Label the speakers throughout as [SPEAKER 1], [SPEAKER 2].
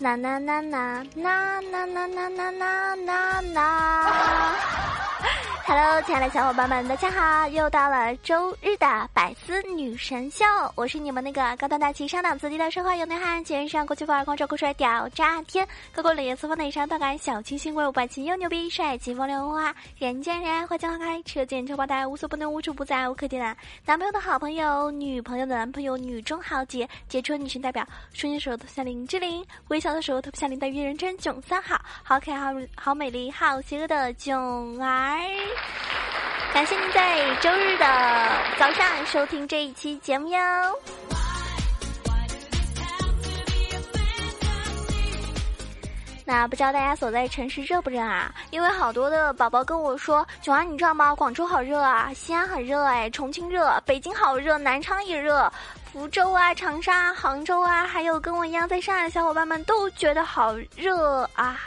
[SPEAKER 1] 啦啦啦啦啦啦啦啦啦啦啦啦。Hello，亲爱的小伙伴们，大家好！又到了周日的百思女神秀，我是你们那个高端大气上档次、低调奢华有内涵、全上国际范儿、狂拽酷帅屌炸天、高过冷艳四方内伤、大感小清新、温柔霸气又牛逼、帅气风流花、人见人爱、花见花开、车见车爆胎、无所不能、无处不在、无可替代。男朋友的好朋友，女朋友的男朋友，女中豪杰，杰出女神代表。说的时候特别像林志玲，微笑的时候特别像林黛玉，人称囧三好，好可爱、好好美丽、好邪恶的囧儿。感谢您在周日的早上收听这一期节目哟。那不知道大家所在城市热不热啊？因为好多的宝宝跟我说，九儿你知道吗？广州好热啊，西安很热哎，重庆热，北京好热，南昌也热，福州啊、长沙、杭州啊，还有跟我一样在上海的小伙伴们都觉得好热啊。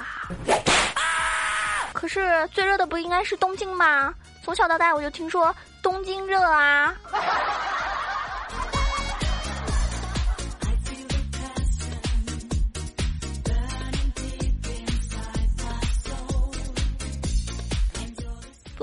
[SPEAKER 1] 可是最热的不应该是东京吗？从小到大我就听说东京热啊。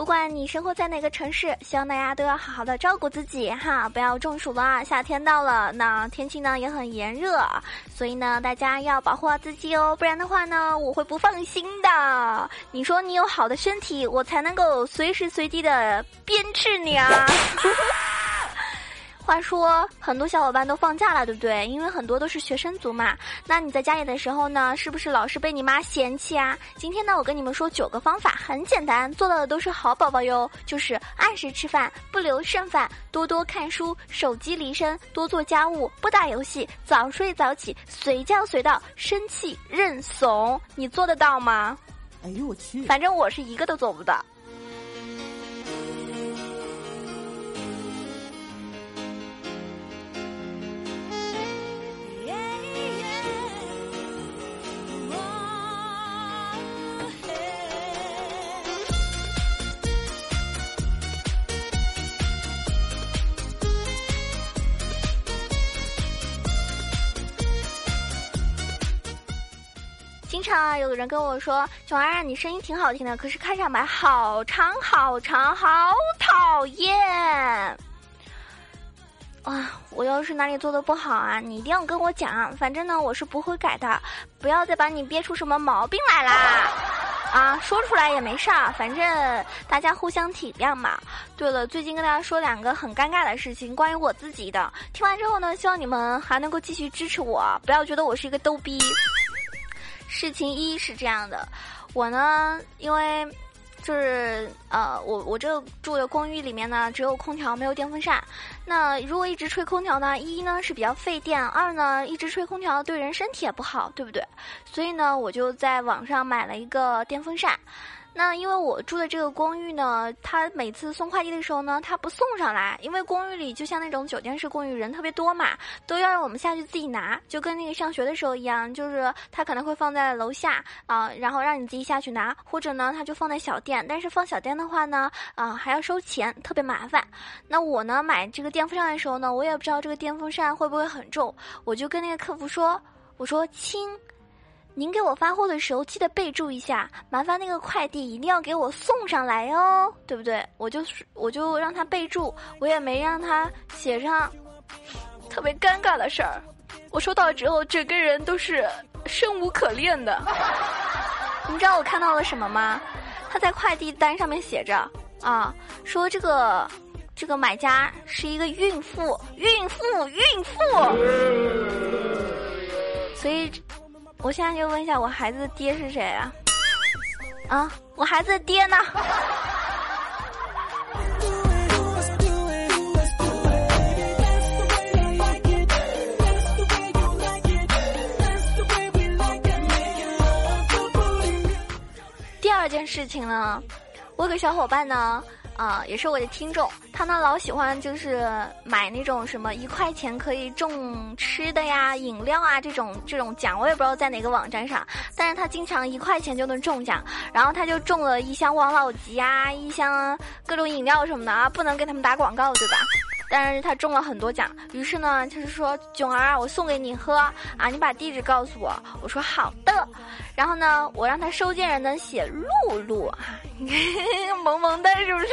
[SPEAKER 1] 不管你生活在哪个城市，希望大家都要好好的照顾自己哈，不要中暑了。夏天到了，那天气呢也很炎热，所以呢大家要保护好自己哦，不然的话呢我会不放心的。你说你有好的身体，我才能够随时随地的鞭笞你啊。话说，很多小伙伴都放假了，对不对？因为很多都是学生族嘛。那你在家里的时候呢，是不是老是被你妈嫌弃啊？今天呢，我跟你们说九个方法，很简单，做到的都是好宝宝哟。就是按时吃饭，不留剩饭，多多看书，手机离身，多做家务，不打游戏，早睡早起，随叫随到，生气认怂。你做得到吗？
[SPEAKER 2] 哎呦我去！
[SPEAKER 1] 反正我是一个都做不到。经常有人跟我说：“囧儿，你声音挺好听的，可是开场白好长好长，好讨厌。”哇，我要是哪里做的不好啊，你一定要跟我讲。反正呢，我是不会改的。不要再把你憋出什么毛病来啦！啊，说出来也没事儿，反正大家互相体谅嘛。对了，最近跟大家说两个很尴尬的事情，关于我自己的。听完之后呢，希望你们还能够继续支持我，不要觉得我是一个逗逼。事情一是这样的，我呢，因为就是呃，我我这住的公寓里面呢，只有空调没有电风扇。那如果一直吹空调呢，一呢是比较费电，二呢一直吹空调对人身体也不好，对不对？所以呢，我就在网上买了一个电风扇。那因为我住的这个公寓呢，他每次送快递的时候呢，他不送上来，因为公寓里就像那种酒店式公寓，人特别多嘛，都要让我们下去自己拿，就跟那个上学的时候一样，就是他可能会放在楼下啊，然后让你自己下去拿，或者呢，他就放在小店，但是放小店的话呢，啊还要收钱，特别麻烦。那我呢买这个电风扇的时候呢，我也不知道这个电风扇会不会很重，我就跟那个客服说，我说亲。您给我发货的时候记得备注一下，麻烦那个快递一定要给我送上来哦，对不对？我就是我就让他备注，我也没让他写上特别尴尬的事儿。我收到之后，整个人都是生无可恋的。你知道我看到了什么吗？他在快递单上面写着啊，说这个这个买家是一个孕妇，孕妇，孕妇，所以。我现在就问一下，我孩子的爹是谁啊？啊，我孩子的爹呢？第二件。事情呢？我有个小伙伴呢。啊，也是我的听众，他呢老喜欢就是买那种什么一块钱可以中吃的呀、饮料啊这种这种奖，我也不知道在哪个网站上，但是他经常一块钱就能中奖，然后他就中了一箱王老吉啊，一箱各种饮料什么的啊，不能给他们打广告对吧？但是他中了很多奖，于是呢，就是说囧儿，我送给你喝啊，你把地址告诉我。我说好的，然后呢，我让他收件人呢写露露啊，萌萌的，是不是？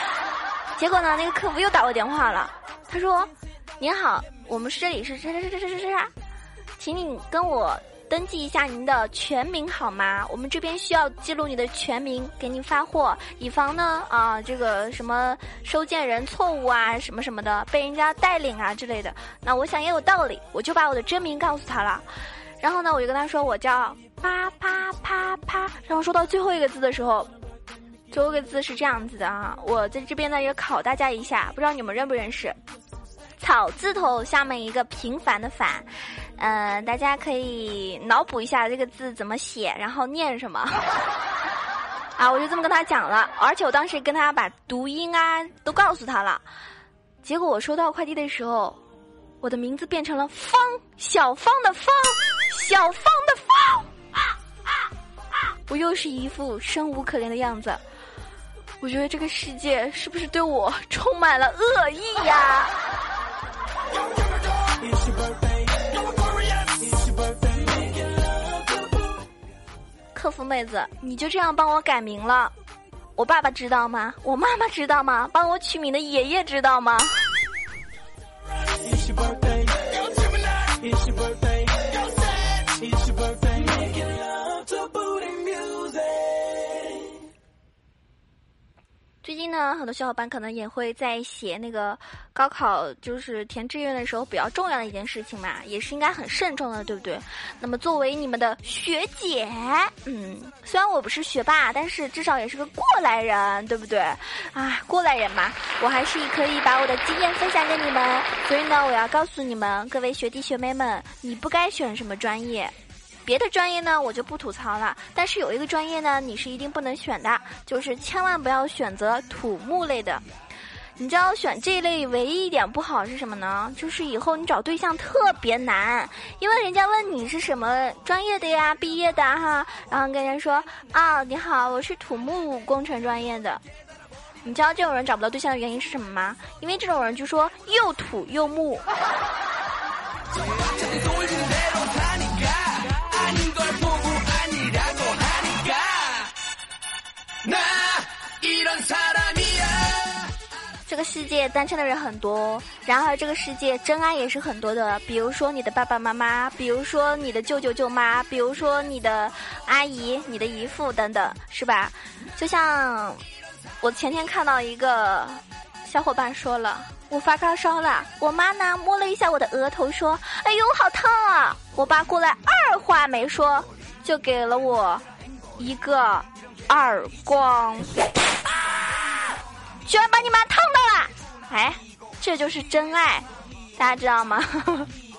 [SPEAKER 1] 结果呢，那个客服又打我电话了，他说：“您好，我们这里是啥啥啥啥啥啥，请你跟我。”登记一下您的全名好吗？我们这边需要记录你的全名，给您发货，以防呢啊这个什么收件人错误啊什么什么的被人家带领啊之类的。那我想也有道理，我就把我的真名告诉他了。然后呢，我就跟他说我叫啪啪啪啪。然后说到最后一个字的时候，最后一个字是这样子的啊，我在这边呢也考大家一下，不知道你们认不认识？草字头下面一个平凡的凡。呃，大家可以脑补一下这个字怎么写，然后念什么 啊？我就这么跟他讲了，而且我当时跟他把读音啊都告诉他了。结果我收到快递的时候，我的名字变成了方小方的方，小方的方啊啊啊，我又是一副生无可恋的样子。我觉得这个世界是不是对我充满了恶意呀？客服妹子，你就这样帮我改名了？我爸爸知道吗？我妈妈知道吗？帮我取名的爷爷知道吗？最近呢，很多小伙伴可能也会在写那个高考，就是填志愿的时候比较重要的一件事情嘛，也是应该很慎重的，对不对？那么作为你们的学姐，嗯，虽然我不是学霸，但是至少也是个过来人，对不对？啊，过来人嘛，我还是可以把我的经验分享给你们。所以呢，我要告诉你们各位学弟学妹们，你不该选什么专业。别的专业呢，我就不吐槽了。但是有一个专业呢，你是一定不能选的，就是千万不要选择土木类的。你知道选这一类唯一一点不好是什么呢？就是以后你找对象特别难，因为人家问你是什么专业的呀，毕业的哈，然后跟人家说啊，你好，我是土木工程专业的。你知道这种人找不到对象的原因是什么吗？因为这种人就说又土又木。这个世界单身的人很多，然而这个世界真爱也是很多的。比如说你的爸爸妈妈，比如说你的舅舅舅妈，比如说你的阿姨、你的姨父等等，是吧？就像我前天看到一个小伙伴说了，我发高烧了，我妈呢摸了一下我的额头，说：“哎呦，好烫啊！”我爸过来二话没说，就给了我一个耳光。居然把你妈烫到了！哎，这就是真爱，大家知道吗？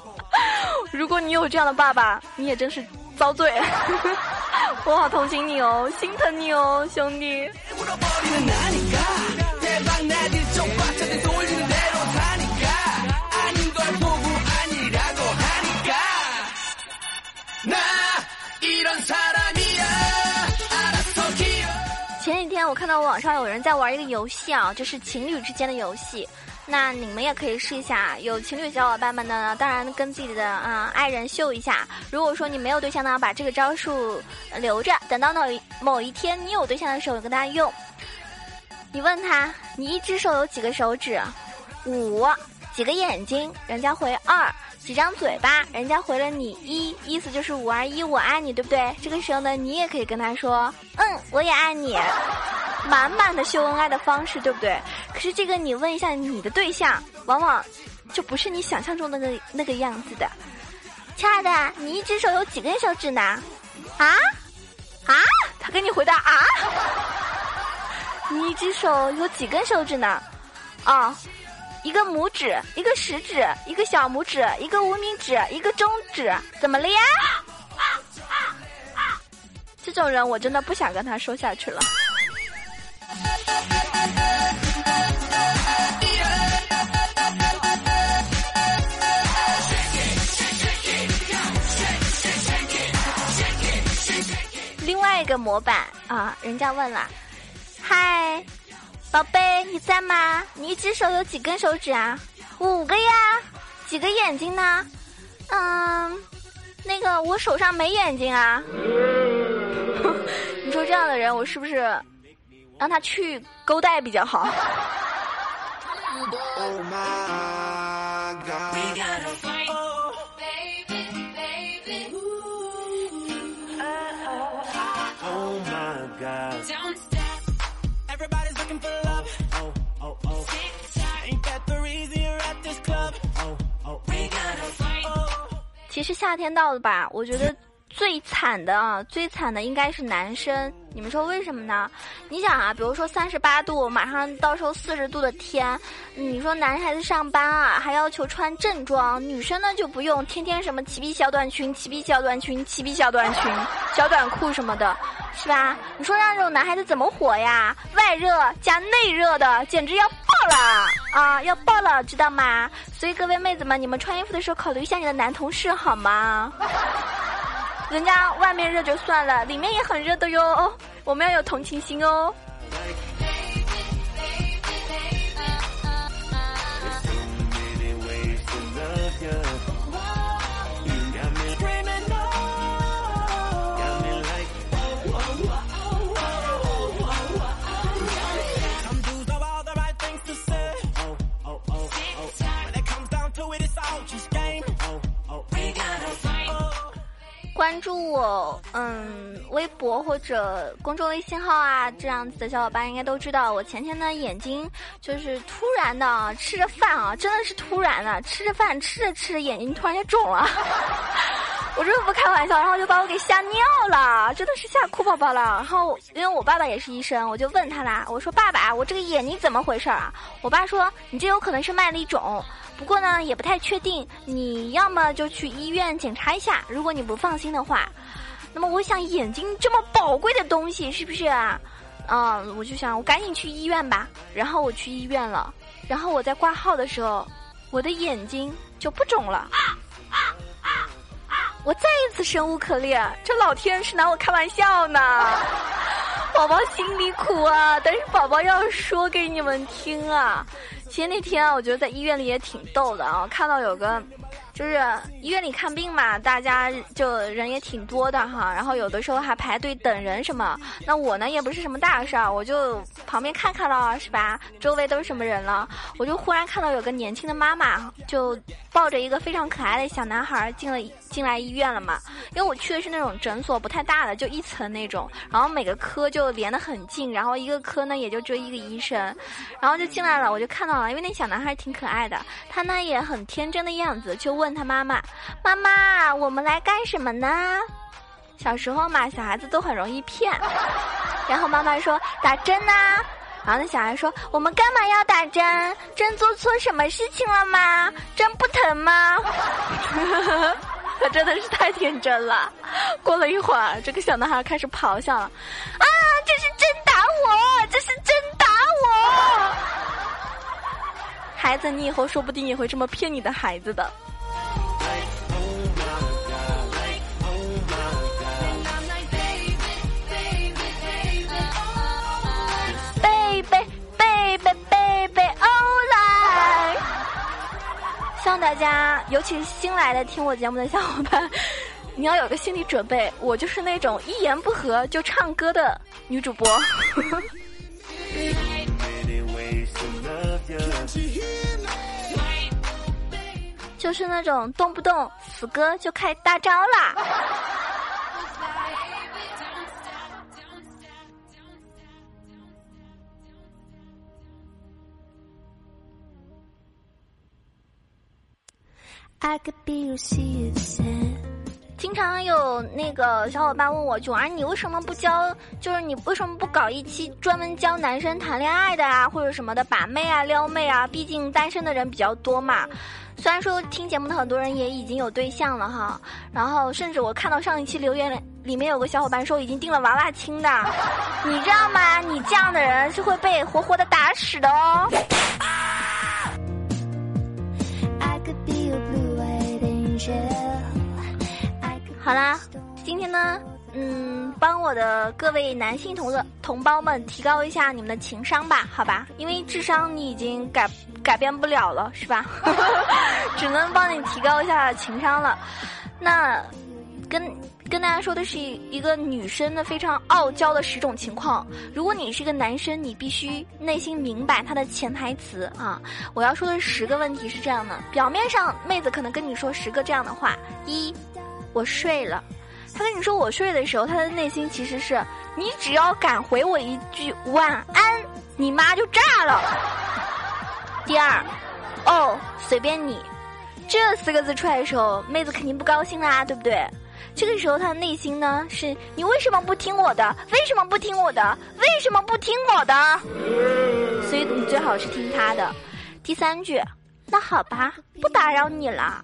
[SPEAKER 1] 如果你有这样的爸爸，你也真是遭罪。我好同情你哦，心疼你哦，兄弟。看到网上有人在玩一个游戏啊，就是情侣之间的游戏。那你们也可以试一下。有情侣小伙伴们呢，当然跟自己的啊爱人秀一下。如果说你没有对象呢，把这个招数留着，等到某某一天你有对象的时候跟他用。你问他，你一只手有几个手指？五。几个眼睛？人家回二。几张嘴巴？人家回了你一，意思就是五二一，我爱你，对不对？这个时候呢，你也可以跟他说，嗯，我也爱你。满满的秀恩爱的方式，对不对？可是这个你问一下你的对象，往往就不是你想象中的那那个样子的。亲爱的，你一只手有几根手指呢？啊啊？他跟你回答啊？你一只手有几根手指呢？哦，一个拇指，一个食指，一个小拇指，一个无名指，一个中指，怎么了呀？这种人我真的不想跟他说下去了。另外一个模板啊，人家问了：“嗨，宝贝，你在吗？你一只手有几根手指啊？五个呀。几个眼睛呢？嗯，那个我手上没眼睛啊。你说这样的人，我是不是让他去勾带比较好？” 其实夏天到了吧，我觉得最惨的啊，最惨的应该是男生。你们说为什么呢？你想啊，比如说三十八度，马上到时候四十度的天，你说男孩子上班啊，还要求穿正装，女生呢就不用，天天什么齐臂小短裙、齐臂小短裙、齐臂小短裙、小短裤什么的，是吧？你说让这种男孩子怎么活呀？外热加内热的，简直要爆了啊！要爆了，知道吗？所以各位妹子们，你们穿衣服的时候考虑一下你的男同事好吗？人家外面热就算了，里面也很热的哟。我们要有同情心哦。关注我，嗯，微博或者公众微信号啊，这样子的小伙伴应该都知道，我前天呢眼睛就是突然的吃着饭啊，真的是突然的吃着饭吃着吃着眼睛突然就肿了，我真的不开玩笑，然后就把我给吓尿了，真的是吓哭宝宝了。然后因为我爸爸也是医生，我就问他啦，我说爸爸，我这个眼睛怎么回事啊？我爸说你这有可能是麦粒肿。不过呢，也不太确定。你要么就去医院检查一下，如果你不放心的话。那么我想，眼睛这么宝贵的东西，是不是啊？嗯，我就想，我赶紧去医院吧。然后我去医院了。然后我在挂号的时候，我的眼睛就不肿了。我再一次生无可恋，这老天是拿我开玩笑呢。宝宝心里苦啊，但是宝宝要说给你们听啊。其实那天啊，我觉得在医院里也挺逗的啊，看到有个。就是医院里看病嘛，大家就人也挺多的哈，然后有的时候还排队等人什么。那我呢也不是什么大事儿，我就旁边看看了，是吧？周围都是什么人了？我就忽然看到有个年轻的妈妈，就抱着一个非常可爱的小男孩进了进来医院了嘛。因为我去的是那种诊所，不太大的，就一层那种，然后每个科就连得很近，然后一个科呢也就只有一个医生，然后就进来了，我就看到了，因为那小男孩挺可爱的，他呢也很天真的样子，就问。他妈妈：“妈妈，我们来干什么呢？”小时候嘛，小孩子都很容易骗。然后妈妈说：“打针呐。”然后那小孩说：“我们干嘛要打针？针做错什么事情了吗？针不疼吗？” 他真的是太天真了。过了一会儿，这个小男孩开始咆哮了：“啊，这是真打我！这是真打我！”孩子，你以后说不定也会这么骗你的孩子的。贝贝贝贝贝贝哦希望大家，尤其是新来的听我节目的小伙伴，你要有个心理准备，我就是那种一言不合就唱歌的女主播，就是那种动不动死歌就开大招啦。I could be your season 经常有那个小伙伴问我，九儿，你为什么不教？就是你为什么不搞一期专门教男生谈恋爱的啊，或者什么的把妹啊、撩妹啊？毕竟单身的人比较多嘛。虽然说听节目的很多人也已经有对象了哈，然后甚至我看到上一期留言里面有个小伙伴说已经订了娃娃亲的，你知道吗？你这样的人是会被活活的打死的哦。好啦，今天呢，嗯，帮我的各位男性同的同胞们提高一下你们的情商吧，好吧？因为智商你已经改改变不了了，是吧？只能帮你提高一下情商了。那跟跟大家说的是一个女生的非常傲娇的十种情况。如果你是个男生，你必须内心明白他的潜台词啊！我要说的十个问题是这样的：表面上妹子可能跟你说十个这样的话，一。我睡了，他跟你说我睡的时候，他的内心其实是你只要敢回我一句晚安，你妈就炸了。第二，哦，随便你，这四个字出来的时候，妹子肯定不高兴啦，对不对？这个时候他的内心呢，是你为什么不听我的？为什么不听我的？为什么不听我的？所以你最好是听他的。第三句，那好吧，不打扰你了。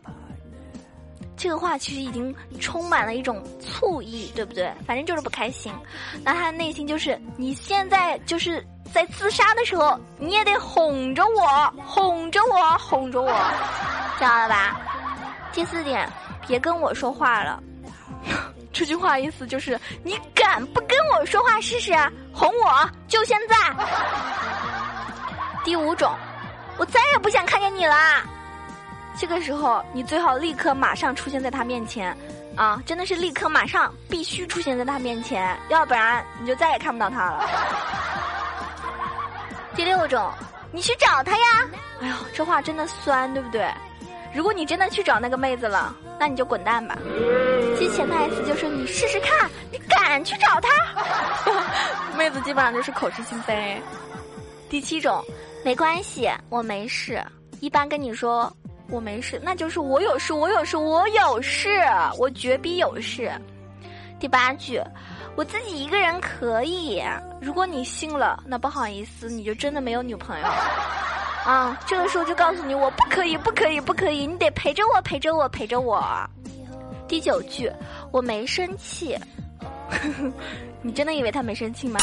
[SPEAKER 1] 这个话其实已经充满了一种醋意，对不对？反正就是不开心。那他的内心就是，你现在就是在自杀的时候，你也得哄着我，哄着我，哄着我，知道了吧？第四点，别跟我说话了。这句话意思就是，你敢不跟我说话试试？哄我，就现在。第五种，我再也不想看见你了。这个时候，你最好立刻马上出现在他面前，啊，真的是立刻马上必须出现在他面前，要不然你就再也看不到他了。第六种，你去找他呀！哎呦，这话真的酸，对不对？如果你真的去找那个妹子了，那你就滚蛋吧。其实潜台词就是你试试看，你敢去找他？妹子基本上就是口是心非。第七种，没关系，我没事。一般跟你说。我没事，那就是我有事，我有事，我有事，我绝逼有事。第八句，我自己一个人可以。如果你信了，那不好意思，你就真的没有女朋友。啊，这个时候就告诉你，我不可以，不可以，不可以，你得陪着我，陪着我，陪着我。第九句，我没生气。你真的以为他没生气吗？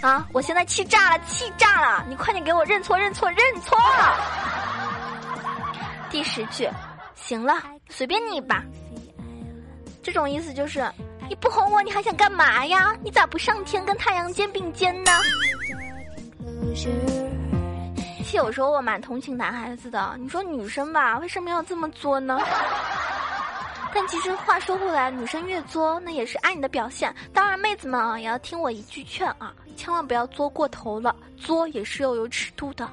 [SPEAKER 1] 啊，我现在气炸了，气炸了！你快点给我认错，认错，认错！第十句，行了，随便你吧。这种意思就是，你不哄我，你还想干嘛呀？你咋不上天跟太阳肩并肩呢？其实有时候我蛮同情男孩子的。你说女生吧，为什么要这么作呢？但其实话说回来，女生越作，那也是爱你的表现。当然，妹子们啊，也要听我一句劝啊，千万不要作过头了，作也是要有尺度的。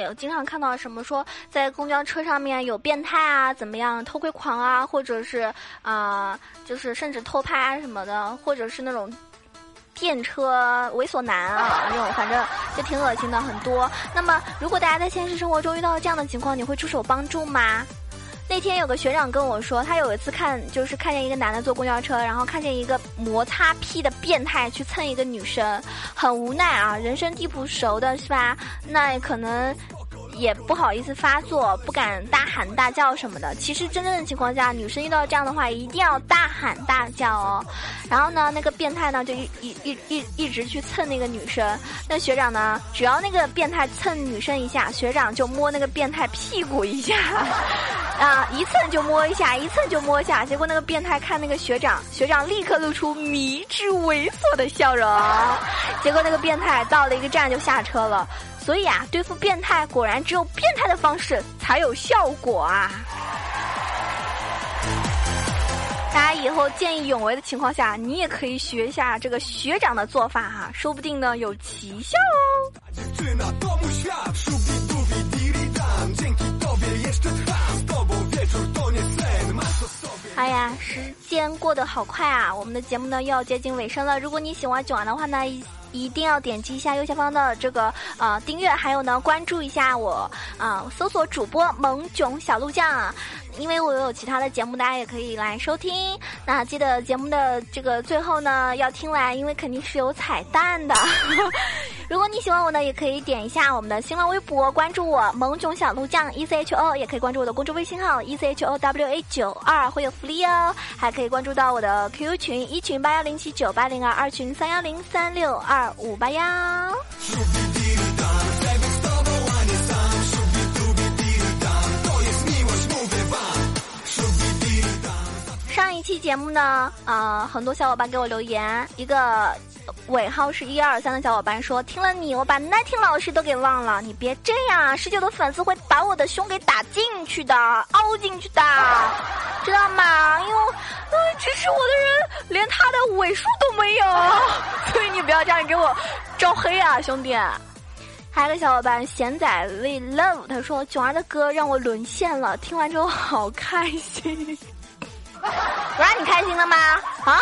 [SPEAKER 1] 也经常看到什么说在公交车上面有变态啊，怎么样偷窥狂啊，或者是啊，就是甚至偷拍啊什么的，或者是那种电车猥琐男啊，那种反正就挺恶心的很多。那么，如果大家在现实生活中遇到这样的情况，你会出手帮助吗？那天有个学长跟我说，他有一次看，就是看见一个男的坐公交车，然后看见一个摩擦屁的变态去蹭一个女生，很无奈啊，人生地不熟的是吧？那可能。也不好意思发作，不敢大喊大叫什么的。其实真正的情况下，女生遇到这样的话，一定要大喊大叫哦。然后呢，那个变态呢，就一一一一一直去蹭那个女生。那学长呢，只要那个变态蹭女生一下，学长就摸那个变态屁股一下，啊，一蹭就摸一下，一蹭就摸一下。结果那个变态看那个学长，学长立刻露出迷之猥琐的笑容。结果那个变态到了一个站就下车了。所以啊，对付变态，果然只有变态的方式才有效果啊！大家以后见义勇为的情况下，你也可以学一下这个学长的做法哈，说不定呢有奇效哦。哎呀，时间过得好快啊！我们的节目呢又要接近尾声了。如果你喜欢囧儿的话呢，一一定要点击一下右下方的这个呃订阅，还有呢关注一下我啊，搜索主播萌囧小鹿酱。因为我有其他的节目，大家也可以来收听。那记得节目的这个最后呢，要听完，因为肯定是有彩蛋的。如果你喜欢我呢，也可以点一下我们的新浪微博，关注我萌囧小鹿酱 E C H O，也可以关注我的公众微信号 E C H O W A 九二，会有福利哦。还可以关注到我的 Q Q 群一群八幺零七九八零二，二群三幺零三六二五八幺。一期节目呢，呃，很多小伙伴给我留言，一个尾号是一二三的小伙伴说，听了你，我把奈听老师都给忘了。你别这样，十九的粉丝会把我的胸给打进去的，凹进去的，知道吗？因为，支持我的人连他的尾数都没有，所以你不要这样给我招黑啊，兄弟。还有个小伙伴贤仔 we love，他说囧儿的歌让我沦陷了，听完之后好开心。我让你开心了吗？啊！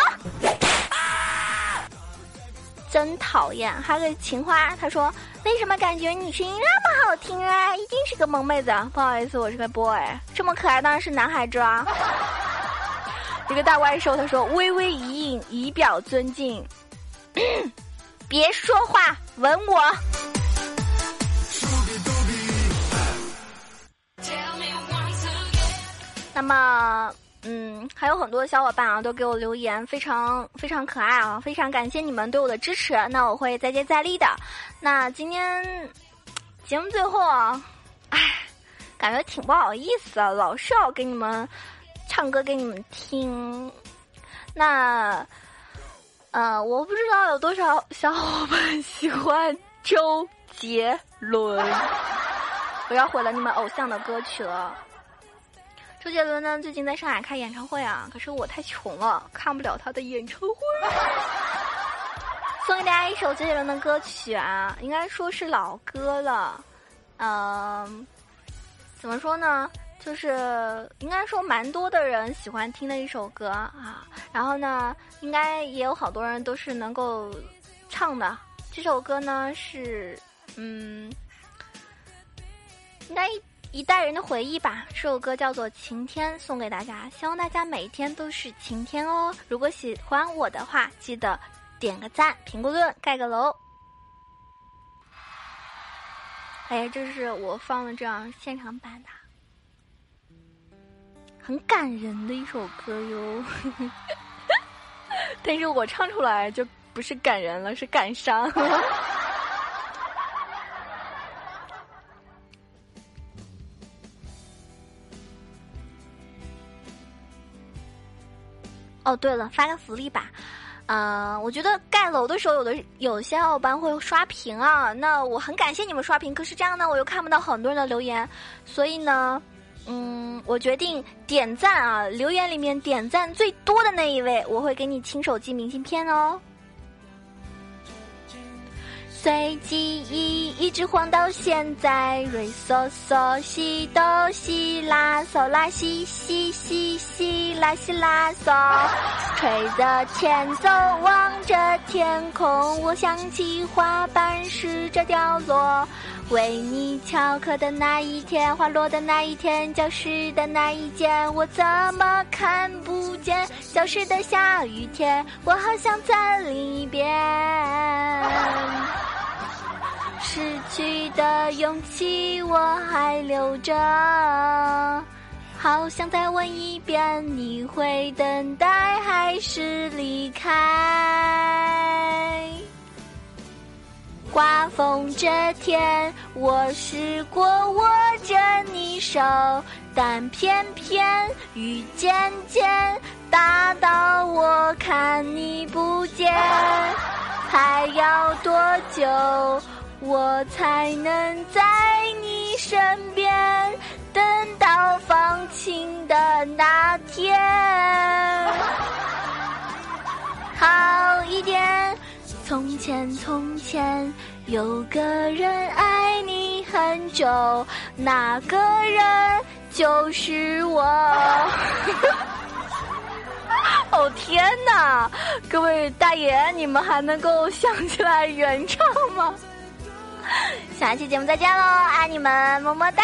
[SPEAKER 1] 真讨厌！还有个情花，他说：“为什么感觉你声音那么好听啊？一定是个萌妹子。”不好意思，我是个 boy，这么可爱当然是男孩子啊。一个大怪兽，他说：“微微一应，以表尊敬。”别说话，吻我。那么。嗯，还有很多小伙伴啊，都给我留言，非常非常可爱啊，非常感谢你们对我的支持，那我会再接再厉的。那今天节目最后啊，唉，感觉挺不好意思啊，老是要给你们唱歌给你们听。那呃，我不知道有多少小伙伴喜欢周杰伦，我要毁了你们偶像的歌曲了。周杰伦呢，最近在上海开演唱会啊，可是我太穷了，看不了他的演唱会。送给大家一首周杰伦的歌曲啊，应该说是老歌了，嗯，怎么说呢？就是应该说蛮多的人喜欢听的一首歌啊。然后呢，应该也有好多人都是能够唱的。这首歌呢是，嗯，应该。一代人的回忆吧，这首歌叫做《晴天》，送给大家，希望大家每一天都是晴天哦。如果喜欢我的话，记得点个赞、评个论、盖个楼。哎呀，这是我放的这样现场版的，很感人的一首歌哟。但是我唱出来就不是感人了，是感伤。哦，对了，发个福利吧，呃，我觉得盖楼的时候，有的有些小伙伴会刷屏啊，那我很感谢你们刷屏，可是这样呢，我又看不到很多人的留言，所以呢，嗯，我决定点赞啊，留言里面点赞最多的那一位，我会给你亲手寄明信片哦。随记忆一直晃到现在，瑞嗦嗦西哆西拉嗦拉西西西西拉西拉嗦，吹着前奏望着天空，我想起花瓣试着掉落，为你翘课的那一天，花落的那一天，教室的那一间，我怎么看不见？教室的下雨天，我好像在另一边。失去的勇气我还留着，好想再问一遍，你会等待还是离开？刮风这天，我试过握着你手，但偏偏雨渐渐大到我看你不见，还要多久？我才能在你身边，等到放晴的那天。好一点。从前从前有个人爱你很久，那个人就是我。哦天哪！各位大爷，你们还能够想起来原唱吗？下期节目再见喽，爱你们，么么哒！